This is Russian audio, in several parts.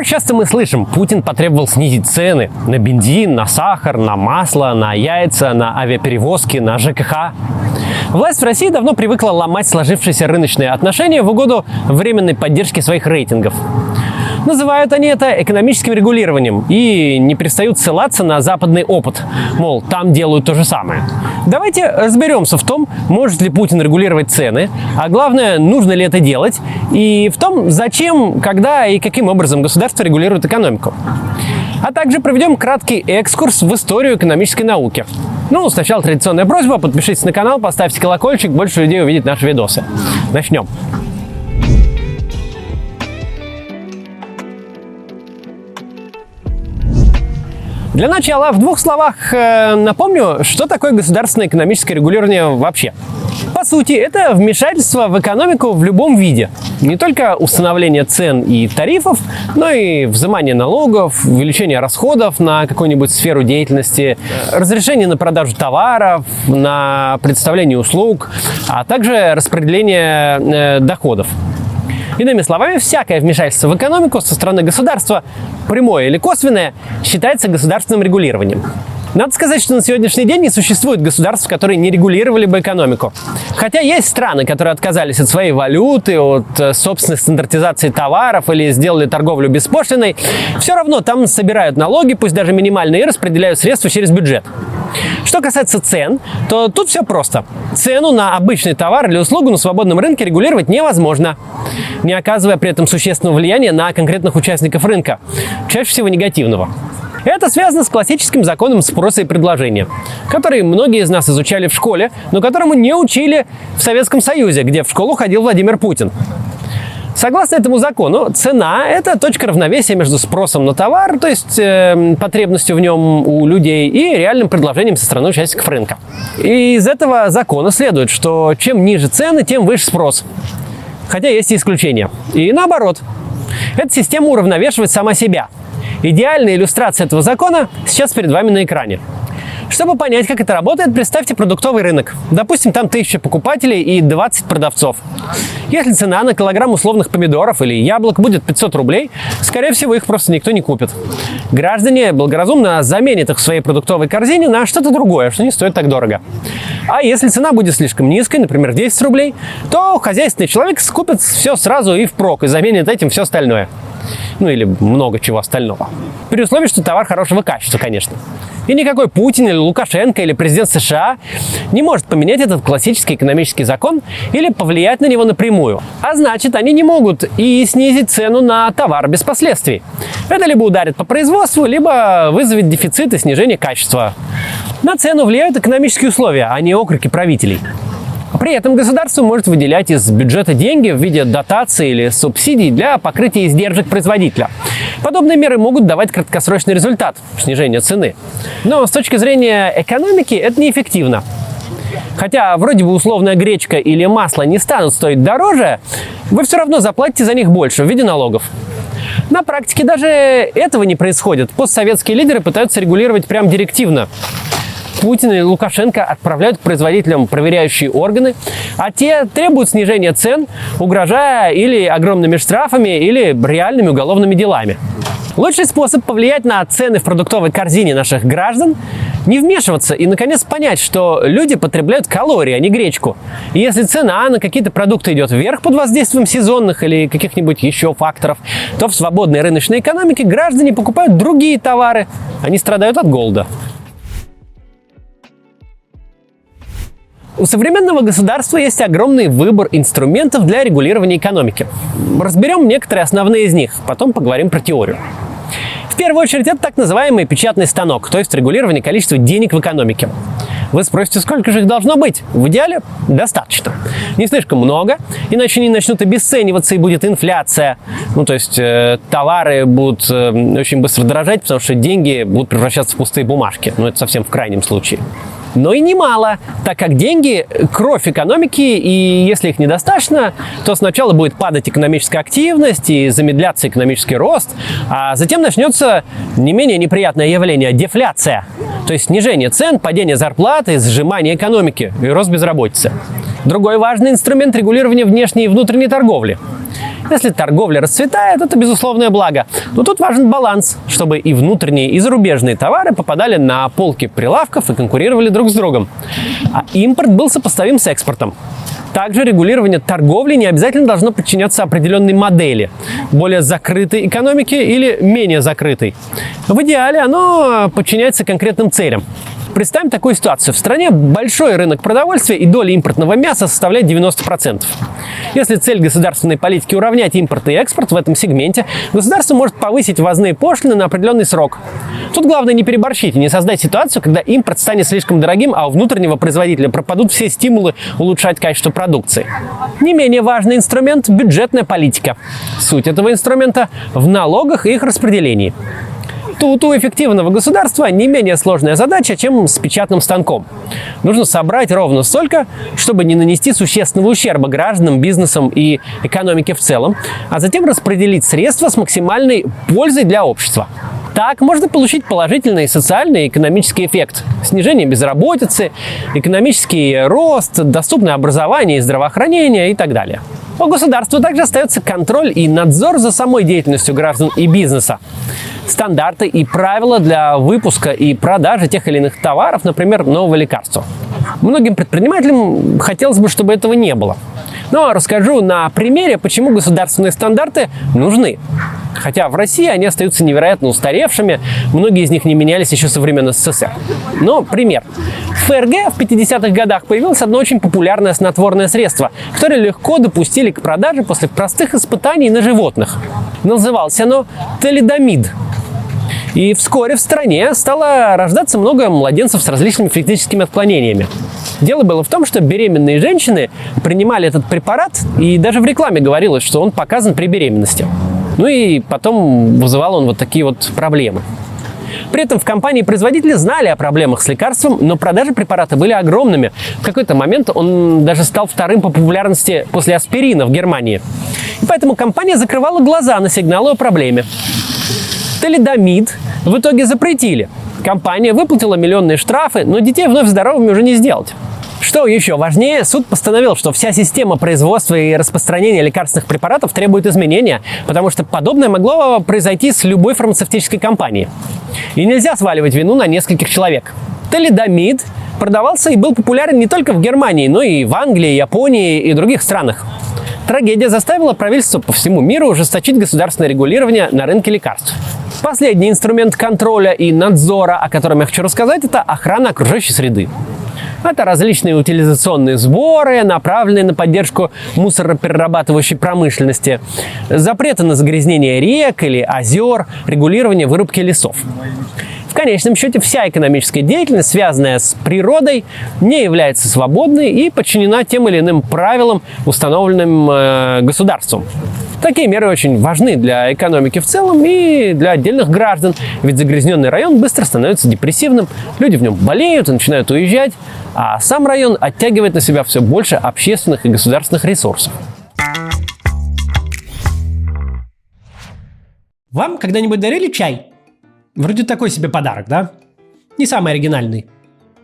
Как часто мы слышим, Путин потребовал снизить цены на бензин, на сахар, на масло, на яйца, на авиаперевозки, на ЖКХ. Власть в России давно привыкла ломать сложившиеся рыночные отношения в угоду временной поддержки своих рейтингов. Называют они это экономическим регулированием и не перестают ссылаться на западный опыт. Мол, там делают то же самое. Давайте разберемся в том, может ли Путин регулировать цены, а главное, нужно ли это делать, и в том, зачем, когда и каким образом государство регулирует экономику. А также проведем краткий экскурс в историю экономической науки. Ну, сначала традиционная просьба, подпишитесь на канал, поставьте колокольчик, больше людей увидит наши видосы. Начнем. Для начала в двух словах э, напомню, что такое государственное экономическое регулирование вообще. По сути, это вмешательство в экономику в любом виде. Не только установление цен и тарифов, но и взимание налогов, увеличение расходов на какую-нибудь сферу деятельности, разрешение на продажу товаров, на представление услуг, а также распределение э, доходов. Иными словами, всякое вмешательство в экономику со стороны государства, прямое или косвенное, считается государственным регулированием. Надо сказать, что на сегодняшний день не существует государств, которые не регулировали бы экономику. Хотя есть страны, которые отказались от своей валюты, от э, собственной стандартизации товаров или сделали торговлю беспошлиной, все равно там собирают налоги, пусть даже минимальные, и распределяют средства через бюджет. Что касается цен, то тут все просто. Цену на обычный товар или услугу на свободном рынке регулировать невозможно, не оказывая при этом существенного влияния на конкретных участников рынка, чаще всего негативного. Это связано с классическим законом спроса и предложения, который многие из нас изучали в школе, но которому не учили в Советском Союзе, где в школу ходил Владимир Путин. Согласно этому закону, цена – это точка равновесия между спросом на товар, то есть э, потребностью в нем у людей, и реальным предложением со стороны участников рынка. И из этого закона следует, что чем ниже цены, тем выше спрос. Хотя есть и исключения. И наоборот. Эта система уравновешивает сама себя – Идеальная иллюстрация этого закона сейчас перед вами на экране. Чтобы понять, как это работает, представьте продуктовый рынок. Допустим, там 1000 покупателей и 20 продавцов. Если цена на килограмм условных помидоров или яблок будет 500 рублей, скорее всего, их просто никто не купит. Граждане благоразумно заменят их в своей продуктовой корзине на что-то другое, что не стоит так дорого. А если цена будет слишком низкой, например, 10 рублей, то хозяйственный человек скупит все сразу и впрок и заменит этим все остальное ну или много чего остального. При условии, что товар хорошего качества, конечно. И никакой Путин или Лукашенко или президент США не может поменять этот классический экономический закон или повлиять на него напрямую. А значит, они не могут и снизить цену на товар без последствий. Это либо ударит по производству, либо вызовет дефицит и снижение качества. На цену влияют экономические условия, а не окрики правителей. При этом государство может выделять из бюджета деньги в виде дотаций или субсидий для покрытия издержек производителя. Подобные меры могут давать краткосрочный результат – снижение цены. Но с точки зрения экономики это неэффективно. Хотя вроде бы условная гречка или масло не станут стоить дороже, вы все равно заплатите за них больше в виде налогов. На практике даже этого не происходит. Постсоветские лидеры пытаются регулировать прям директивно. Путин и Лукашенко отправляют к производителям проверяющие органы, а те требуют снижения цен, угрожая или огромными штрафами, или реальными уголовными делами. Лучший способ повлиять на цены в продуктовой корзине наших граждан – не вмешиваться и, наконец, понять, что люди потребляют калории, а не гречку. И если цена на какие-то продукты идет вверх под воздействием сезонных или каких-нибудь еще факторов, то в свободной рыночной экономике граждане покупают другие товары. Они страдают от голода. У современного государства есть огромный выбор инструментов для регулирования экономики. Разберем некоторые основные из них, потом поговорим про теорию. В первую очередь это так называемый печатный станок, то есть регулирование количества денег в экономике. Вы спросите, сколько же их должно быть? В идеале достаточно. Не слишком много, иначе они начнут обесцениваться и будет инфляция. Ну, то есть э, товары будут э, очень быстро дорожать, потому что деньги будут превращаться в пустые бумажки. Ну, это совсем в крайнем случае но и немало, так как деньги – кровь экономики, и если их недостаточно, то сначала будет падать экономическая активность и замедляться экономический рост, а затем начнется не менее неприятное явление – дефляция, то есть снижение цен, падение зарплаты, сжимание экономики и рост безработицы. Другой важный инструмент регулирования внешней и внутренней торговли. Если торговля расцветает, это безусловное благо. Но тут важен баланс, чтобы и внутренние, и зарубежные товары попадали на полки прилавков и конкурировали друг с другом. А импорт был сопоставим с экспортом. Также регулирование торговли не обязательно должно подчиняться определенной модели, более закрытой экономики или менее закрытой. В идеале оно подчиняется конкретным целям. Представим такую ситуацию. В стране большой рынок продовольствия и доля импортного мяса составляет 90%. Если цель государственной политики уравнять импорт и экспорт в этом сегменте, государство может повысить ввозные пошлины на определенный срок. Тут главное не переборщить и не создать ситуацию, когда импорт станет слишком дорогим, а у внутреннего производителя пропадут все стимулы улучшать качество продукции. Не менее важный инструмент – бюджетная политика. Суть этого инструмента в налогах и их распределении. У эффективного государства не менее сложная задача, чем с печатным станком. Нужно собрать ровно столько, чтобы не нанести существенного ущерба гражданам, бизнесам и экономике в целом, а затем распределить средства с максимальной пользой для общества. Так можно получить положительный социальный и экономический эффект. Снижение безработицы, экономический рост, доступное образование и здравоохранение и так далее. У государства также остается контроль и надзор за самой деятельностью граждан и бизнеса. Стандарты и правила для выпуска и продажи тех или иных товаров, например, нового лекарства. Многим предпринимателям хотелось бы, чтобы этого не было. Но расскажу на примере, почему государственные стандарты нужны. Хотя в России они остаются невероятно устаревшими, многие из них не менялись еще со времен СССР. Но пример. В ФРГ в 50-х годах появилось одно очень популярное снотворное средство, которое легко допустили к продаже после простых испытаний на животных. Называлось оно талидомид. И вскоре в стране стало рождаться много младенцев с различными физическими отклонениями. Дело было в том, что беременные женщины принимали этот препарат, и даже в рекламе говорилось, что он показан при беременности. Ну и потом вызывал он вот такие вот проблемы. При этом в компании-производители знали о проблемах с лекарством, но продажи препарата были огромными. В какой-то момент он даже стал вторым по популярности после аспирина в Германии. И поэтому компания закрывала глаза на сигналы о проблеме. Талидомид в итоге запретили. Компания выплатила миллионные штрафы, но детей вновь здоровыми уже не сделать. Что еще важнее, суд постановил, что вся система производства и распространения лекарственных препаратов требует изменения, потому что подобное могло произойти с любой фармацевтической компанией. И нельзя сваливать вину на нескольких человек. Талидомид продавался и был популярен не только в Германии, но и в Англии, Японии и других странах. Трагедия заставила правительство по всему миру ужесточить государственное регулирование на рынке лекарств. Последний инструмент контроля и надзора, о котором я хочу рассказать, это охрана окружающей среды. Это различные утилизационные сборы, направленные на поддержку мусороперерабатывающей промышленности, запреты на загрязнение рек или озер, регулирование вырубки лесов. В конечном счете вся экономическая деятельность, связанная с природой, не является свободной и подчинена тем или иным правилам, установленным э, государством. Такие меры очень важны для экономики в целом и для отдельных граждан, ведь загрязненный район быстро становится депрессивным, люди в нем болеют и начинают уезжать, а сам район оттягивает на себя все больше общественных и государственных ресурсов. Вам когда-нибудь дарили чай? Вроде такой себе подарок, да? Не самый оригинальный.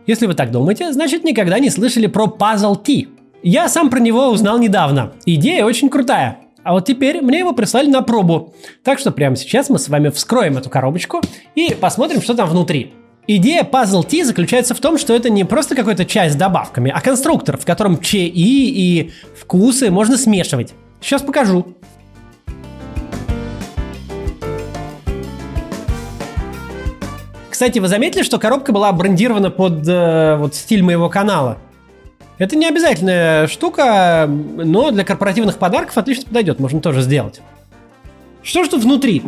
Если вы так думаете, значит никогда не слышали про Puzzle Tea. Я сам про него узнал недавно. Идея очень крутая. А вот теперь мне его прислали на пробу. Так что прямо сейчас мы с вами вскроем эту коробочку и посмотрим, что там внутри. Идея Puzzle Tea заключается в том, что это не просто какой-то чай с добавками, а конструктор, в котором чаи и вкусы можно смешивать. Сейчас покажу. Кстати, вы заметили, что коробка была брендирована под э, вот стиль моего канала? Это не обязательная штука, но для корпоративных подарков отлично подойдет, можно тоже сделать. Что же тут внутри?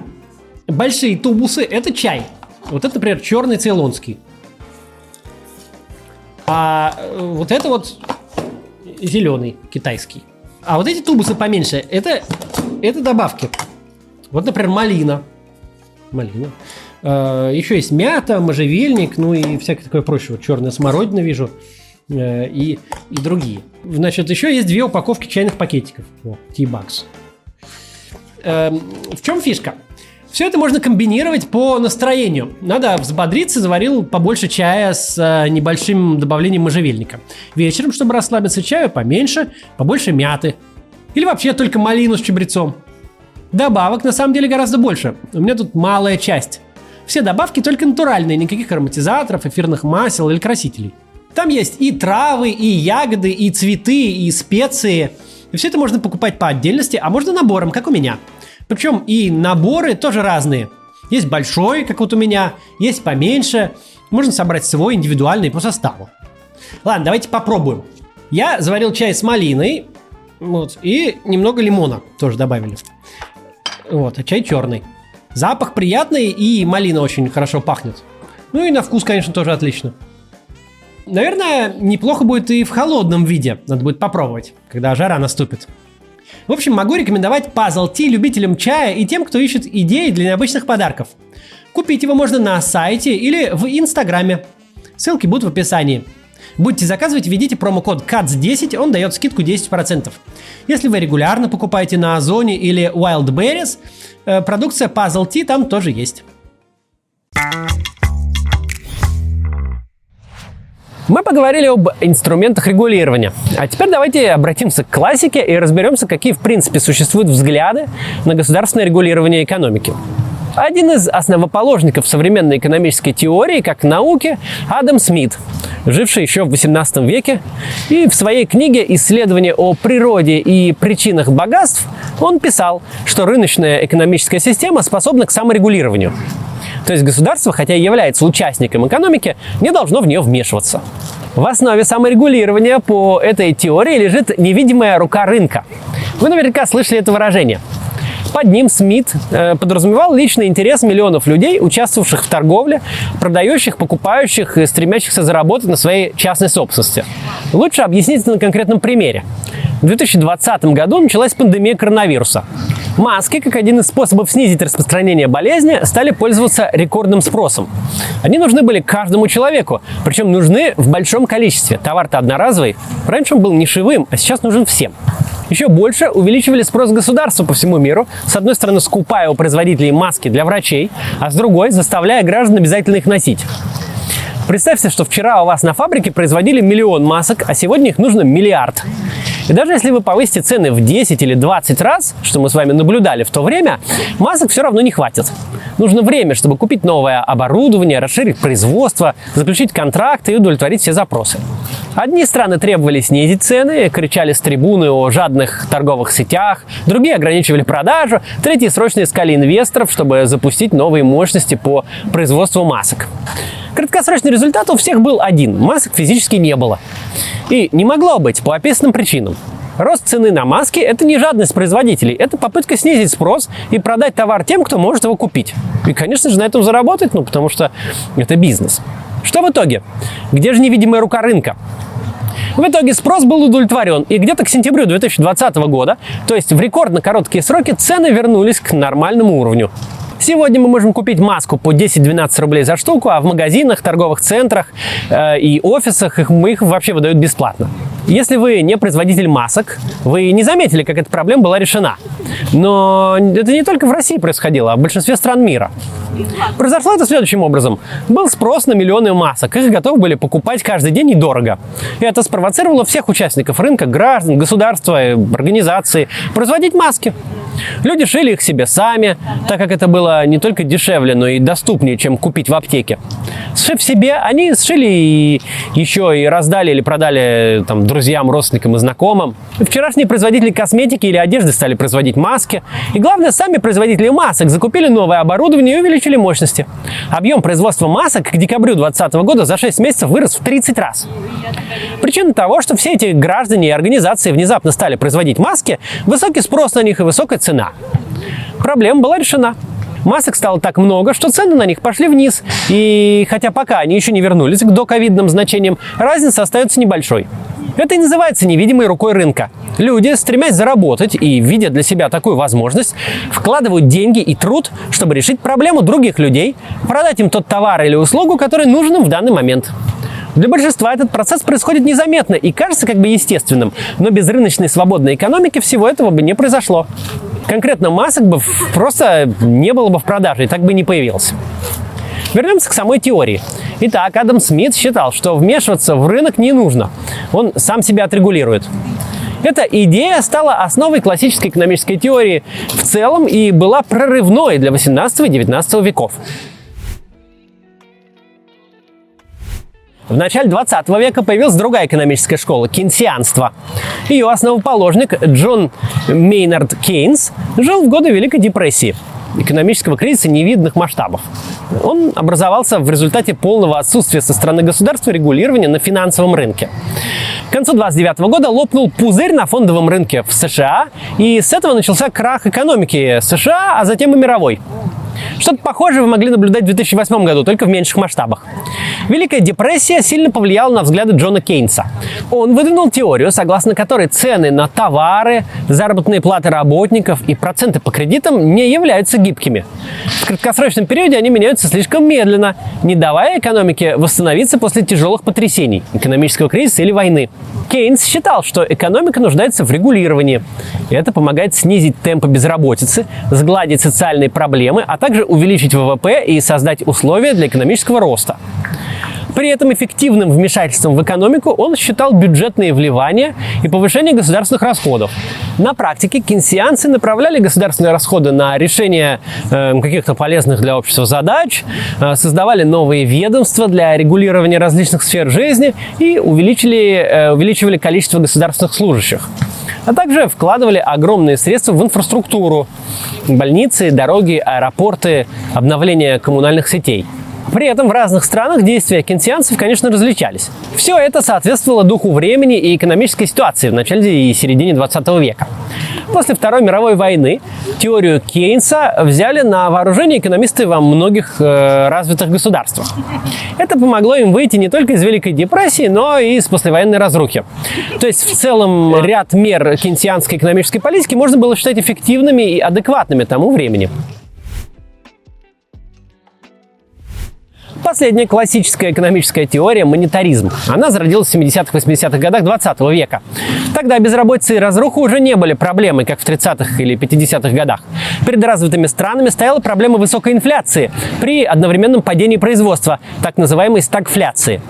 Большие тубусы – это чай. Вот это, например, черный цейлонский. А э, вот это вот зеленый китайский. А вот эти тубусы поменьше – это, это добавки. Вот, например, малина. Малина. А, еще есть мята, можжевельник, ну и всякое такое прочее. Вот черная смородина вижу. Э, и, и другие. Значит, еще есть две упаковки чайных пакетиков. О, T-Bucks. Эм, в чем фишка? Все это можно комбинировать по настроению. Надо взбодриться, заварил побольше чая с э, небольшим добавлением можжевельника. Вечером, чтобы расслабиться чаю, поменьше, побольше мяты. Или вообще только малину с чабрецом. Добавок на самом деле гораздо больше. У меня тут малая часть. Все добавки только натуральные, никаких ароматизаторов, эфирных масел или красителей. Там есть и травы, и ягоды, и цветы, и специи. И все это можно покупать по отдельности, а можно набором, как у меня. Причем и наборы тоже разные. Есть большой, как вот у меня, есть поменьше. Можно собрать свой индивидуальный по составу. Ладно, давайте попробуем. Я заварил чай с малиной, вот, и немного лимона тоже добавили. Вот, а чай черный. Запах приятный, и малина очень хорошо пахнет. Ну и на вкус, конечно, тоже отлично. Наверное, неплохо будет и в холодном виде. Надо будет попробовать, когда жара наступит. В общем, могу рекомендовать Puzzle Tea любителям чая и тем, кто ищет идеи для необычных подарков. Купить его можно на сайте или в Инстаграме. Ссылки будут в описании. Будете заказывать, введите промокод CATS10, он дает скидку 10%. Если вы регулярно покупаете на Озоне или Wildberries, э, продукция Puzzle Tea там тоже есть. Мы поговорили об инструментах регулирования. А теперь давайте обратимся к классике и разберемся, какие в принципе существуют взгляды на государственное регулирование экономики. Один из основоположников современной экономической теории, как науки, Адам Смит, живший еще в XVIII веке, и в своей книге «Исследование о природе и причинах богатств» он писал, что рыночная экономическая система способна к саморегулированию. То есть государство, хотя и является участником экономики, не должно в нее вмешиваться. В основе саморегулирования по этой теории лежит невидимая рука рынка. Вы наверняка слышали это выражение. Под ним Смит э, подразумевал личный интерес миллионов людей, участвовавших в торговле, продающих, покупающих и стремящихся заработать на своей частной собственности. Лучше объяснить это на конкретном примере. В 2020 году началась пандемия коронавируса. Маски, как один из способов снизить распространение болезни, стали пользоваться рекордным спросом. Они нужны были каждому человеку, причем нужны в большом количестве. Товар-то одноразовый. Раньше он был нишевым, а сейчас нужен всем. Еще больше увеличивали спрос государства по всему миру, с одной стороны скупая у производителей маски для врачей, а с другой заставляя граждан обязательно их носить. Представьте, что вчера у вас на фабрике производили миллион масок, а сегодня их нужно миллиард. И даже если вы повысите цены в 10 или 20 раз, что мы с вами наблюдали в то время, масок все равно не хватит. Нужно время, чтобы купить новое оборудование, расширить производство, заключить контракты и удовлетворить все запросы. Одни страны требовали снизить цены, кричали с трибуны о жадных торговых сетях, другие ограничивали продажу, третьи срочно искали инвесторов, чтобы запустить новые мощности по производству масок. Краткосрочный результат у всех был один – масок физически не было. И не могло быть по описанным причинам. Рост цены на маски – это не жадность производителей, это попытка снизить спрос и продать товар тем, кто может его купить. И, конечно же, на этом заработать, ну, потому что это бизнес. Что в итоге? Где же невидимая рука рынка? В итоге спрос был удовлетворен, и где-то к сентябрю 2020 года, то есть в рекордно короткие сроки, цены вернулись к нормальному уровню. Сегодня мы можем купить маску по 10-12 рублей за штуку, а в магазинах, торговых центрах э, и офисах их, их вообще выдают бесплатно. Если вы не производитель масок, вы не заметили, как эта проблема была решена. Но это не только в России происходило, а в большинстве стран мира. Произошло это следующим образом. Был спрос на миллионы масок, их готовы были покупать каждый день и дорого. И это спровоцировало всех участников рынка, граждан, государства, организации производить маски. Люди шили их себе сами, так как это было не только дешевле, но и доступнее, чем купить в аптеке. Сшив себе, они сшили и еще и раздали или продали там, друзьям, родственникам и знакомым. Вчерашние производители косметики или одежды стали производить маски. И главное, сами производители масок закупили новое оборудование и увеличили мощности. Объем производства масок к декабрю 2020 года за 6 месяцев вырос в 30 раз. Причина того, что все эти граждане и организации внезапно стали производить маски, высокий спрос на них и высокая цена. Проблема была решена. Масок стало так много, что цены на них пошли вниз. И хотя пока они еще не вернулись к доковидным значениям, разница остается небольшой. Это и называется невидимой рукой рынка. Люди, стремясь заработать и видя для себя такую возможность, вкладывают деньги и труд, чтобы решить проблему других людей, продать им тот товар или услугу, который нужен им в данный момент. Для большинства этот процесс происходит незаметно и кажется как бы естественным, но без рыночной свободной экономики всего этого бы не произошло. Конкретно масок бы просто не было бы в продаже и так бы не появился. Вернемся к самой теории. Итак, Адам Смит считал, что вмешиваться в рынок не нужно. Он сам себя отрегулирует. Эта идея стала основой классической экономической теории в целом и была прорывной для 18 и 19 веков. В начале 20 века появилась другая экономическая школа – кейнсианство. Ее основоположник Джон Мейнард Кейнс жил в годы Великой депрессии экономического кризиса невиданных масштабов. Он образовался в результате полного отсутствия со стороны государства регулирования на финансовом рынке. К концу 29 года лопнул пузырь на фондовом рынке в США, и с этого начался крах экономики США, а затем и мировой. Что-то похожее вы могли наблюдать в 2008 году, только в меньших масштабах. Великая депрессия сильно повлияла на взгляды Джона Кейнса. Он выдвинул теорию, согласно которой цены на товары, заработные платы работников и проценты по кредитам не являются гибкими. В краткосрочном периоде они меняются слишком медленно, не давая экономике восстановиться после тяжелых потрясений, экономического кризиса или войны. Кейнс считал, что экономика нуждается в регулировании. Это помогает снизить темпы безработицы, сгладить социальные проблемы, а также увеличить ВВП и создать условия для экономического роста. При этом эффективным вмешательством в экономику он считал бюджетные вливания и повышение государственных расходов. На практике кейнсианцы направляли государственные расходы на решение э, каких-то полезных для общества задач, э, создавали новые ведомства для регулирования различных сфер жизни и увеличили, э, увеличивали количество государственных служащих а также вкладывали огромные средства в инфраструктуру, больницы, дороги, аэропорты, обновление коммунальных сетей – при этом в разных странах действия кенсианцев, конечно, различались. Все это соответствовало духу времени и экономической ситуации в начале и середине 20 века. После Второй мировой войны теорию Кейнса взяли на вооружение экономисты во многих э, развитых государствах. Это помогло им выйти не только из Великой депрессии, но и из послевоенной разрухи. То есть в целом ряд мер кейнсианской экономической политики можно было считать эффективными и адекватными тому времени. Последняя классическая экономическая теория – монетаризм. Она зародилась в 70-80-х годах 20 века. Тогда безработица и разруха уже не были проблемой, как в 30-х или 50-х годах. Перед развитыми странами стояла проблема высокой инфляции при одновременном падении производства, так называемой стагфляции.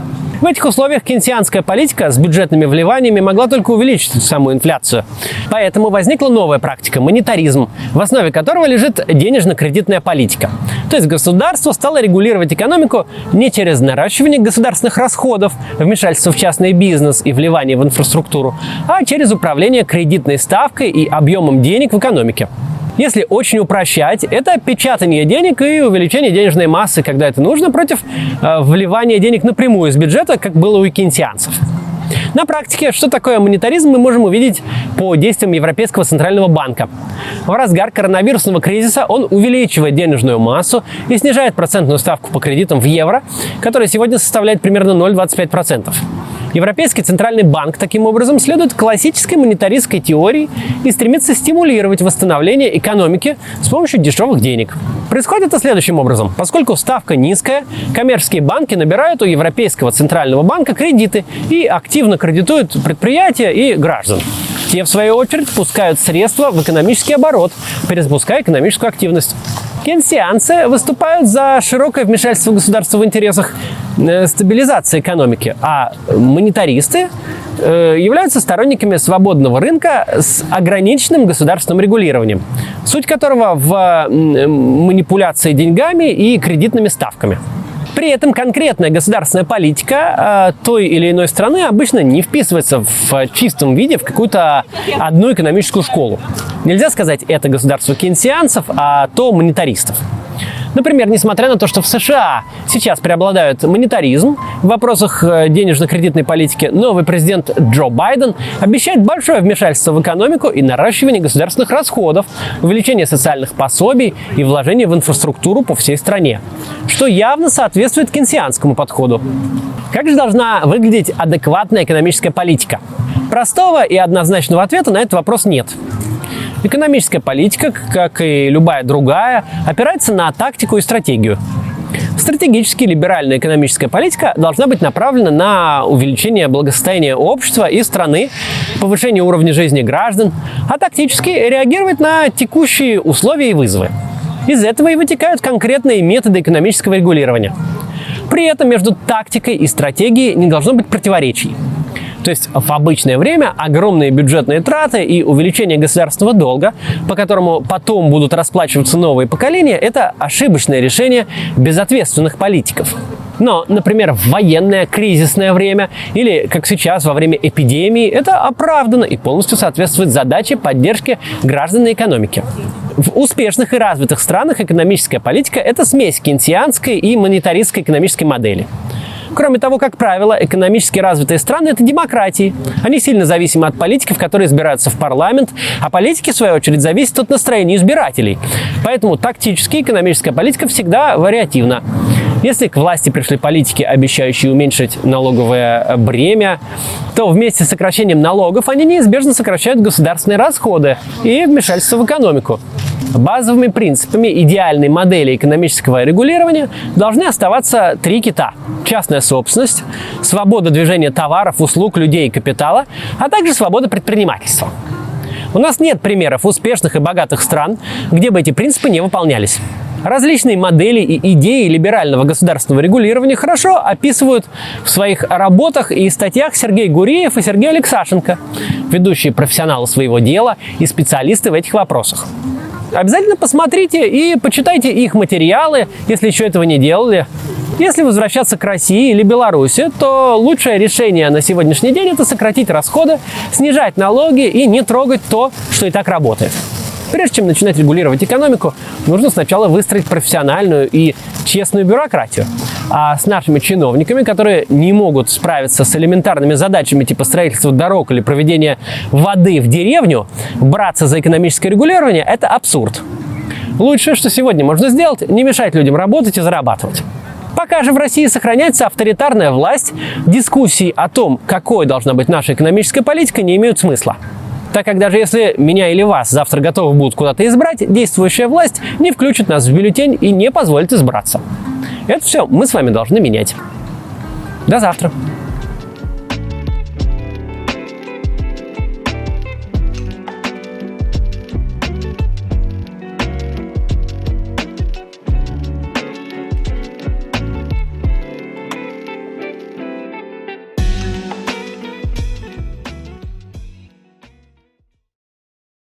В этих условиях кейнсианская политика с бюджетными вливаниями могла только увеличить саму инфляцию. Поэтому возникла новая практика – монетаризм, в основе которого лежит денежно-кредитная политика. То есть государство стало регулировать экономику не через наращивание государственных расходов, вмешательство в частный бизнес и вливание в инфраструктуру, а через управление кредитной ставкой и объемом денег в экономике. Если очень упрощать, это печатание денег и увеличение денежной массы, когда это нужно, против э, вливания денег напрямую из бюджета, как было у кейнсианцев. На практике, что такое монетаризм, мы можем увидеть по действиям Европейского центрального банка. В разгар коронавирусного кризиса он увеличивает денежную массу и снижает процентную ставку по кредитам в евро, которая сегодня составляет примерно 0,25%. Европейский центральный банк таким образом следует классической монетаристской теории и стремится стимулировать восстановление экономики с помощью дешевых денег. Происходит это следующим образом. Поскольку ставка низкая, коммерческие банки набирают у Европейского центрального банка кредиты и активно кредитуют предприятия и граждан. Те, в свою очередь, пускают средства в экономический оборот, перезапуская экономическую активность. Кейнсианцы выступают за широкое вмешательство государства в интересах э, стабилизации экономики, а монетаристы э, являются сторонниками свободного рынка с ограниченным государственным регулированием, суть которого в манипуляции деньгами и кредитными ставками. При этом конкретная государственная политика э, той или иной страны обычно не вписывается в чистом виде в какую-то одну экономическую школу. Нельзя сказать это государство кейнсианцев, а то монетаристов. Например, несмотря на то, что в США сейчас преобладает монетаризм в вопросах э, денежно-кредитной политики, новый президент Джо Байден обещает большое вмешательство в экономику и наращивание государственных расходов, увеличение социальных пособий и вложение в инфраструктуру по всей стране, что явно соответствует кенсианскому подходу. Как же должна выглядеть адекватная экономическая политика? Простого и однозначного ответа на этот вопрос нет. Экономическая политика, как и любая другая, опирается на тактику и стратегию. Стратегически либеральная экономическая политика должна быть направлена на увеличение благосостояния общества и страны, повышение уровня жизни граждан, а тактически реагировать на текущие условия и вызовы. Из этого и вытекают конкретные методы экономического регулирования. При этом между тактикой и стратегией не должно быть противоречий. То есть в обычное время огромные бюджетные траты и увеличение государственного долга, по которому потом будут расплачиваться новые поколения, это ошибочное решение безответственных политиков. Но, например, в военное кризисное время или, как сейчас, во время эпидемии, это оправдано и полностью соответствует задаче поддержки граждан и экономики. В успешных и развитых странах экономическая политика – это смесь кейнсианской и монетаристской экономической модели. Кроме того, как правило, экономически развитые страны – это демократии. Они сильно зависимы от политиков, которые избираются в парламент, а политики, в свою очередь, зависят от настроения избирателей. Поэтому тактически экономическая политика всегда вариативна. Если к власти пришли политики, обещающие уменьшить налоговое бремя, то вместе с сокращением налогов они неизбежно сокращают государственные расходы и вмешательство в экономику. Базовыми принципами идеальной модели экономического регулирования должны оставаться три кита. Частная собственность, свобода движения товаров, услуг, людей и капитала, а также свобода предпринимательства. У нас нет примеров успешных и богатых стран, где бы эти принципы не выполнялись. Различные модели и идеи либерального государственного регулирования хорошо описывают в своих работах и статьях Сергей Гуреев и Сергей Алексашенко, ведущие профессионалы своего дела и специалисты в этих вопросах. Обязательно посмотрите и почитайте их материалы, если еще этого не делали. Если возвращаться к России или Беларуси, то лучшее решение на сегодняшний день – это сократить расходы, снижать налоги и не трогать то, что и так работает. Прежде чем начинать регулировать экономику, нужно сначала выстроить профессиональную и честную бюрократию. А с нашими чиновниками, которые не могут справиться с элементарными задачами типа строительства дорог или проведения воды в деревню, браться за экономическое регулирование – это абсурд. Лучшее, что сегодня можно сделать, не мешать людям работать и зарабатывать. Пока же в России сохраняется авторитарная власть, дискуссии о том, какой должна быть наша экономическая политика, не имеют смысла. Так как даже если меня или вас завтра готовы будут куда-то избрать, действующая власть не включит нас в бюллетень и не позволит избраться. Это все мы с вами должны менять. До завтра.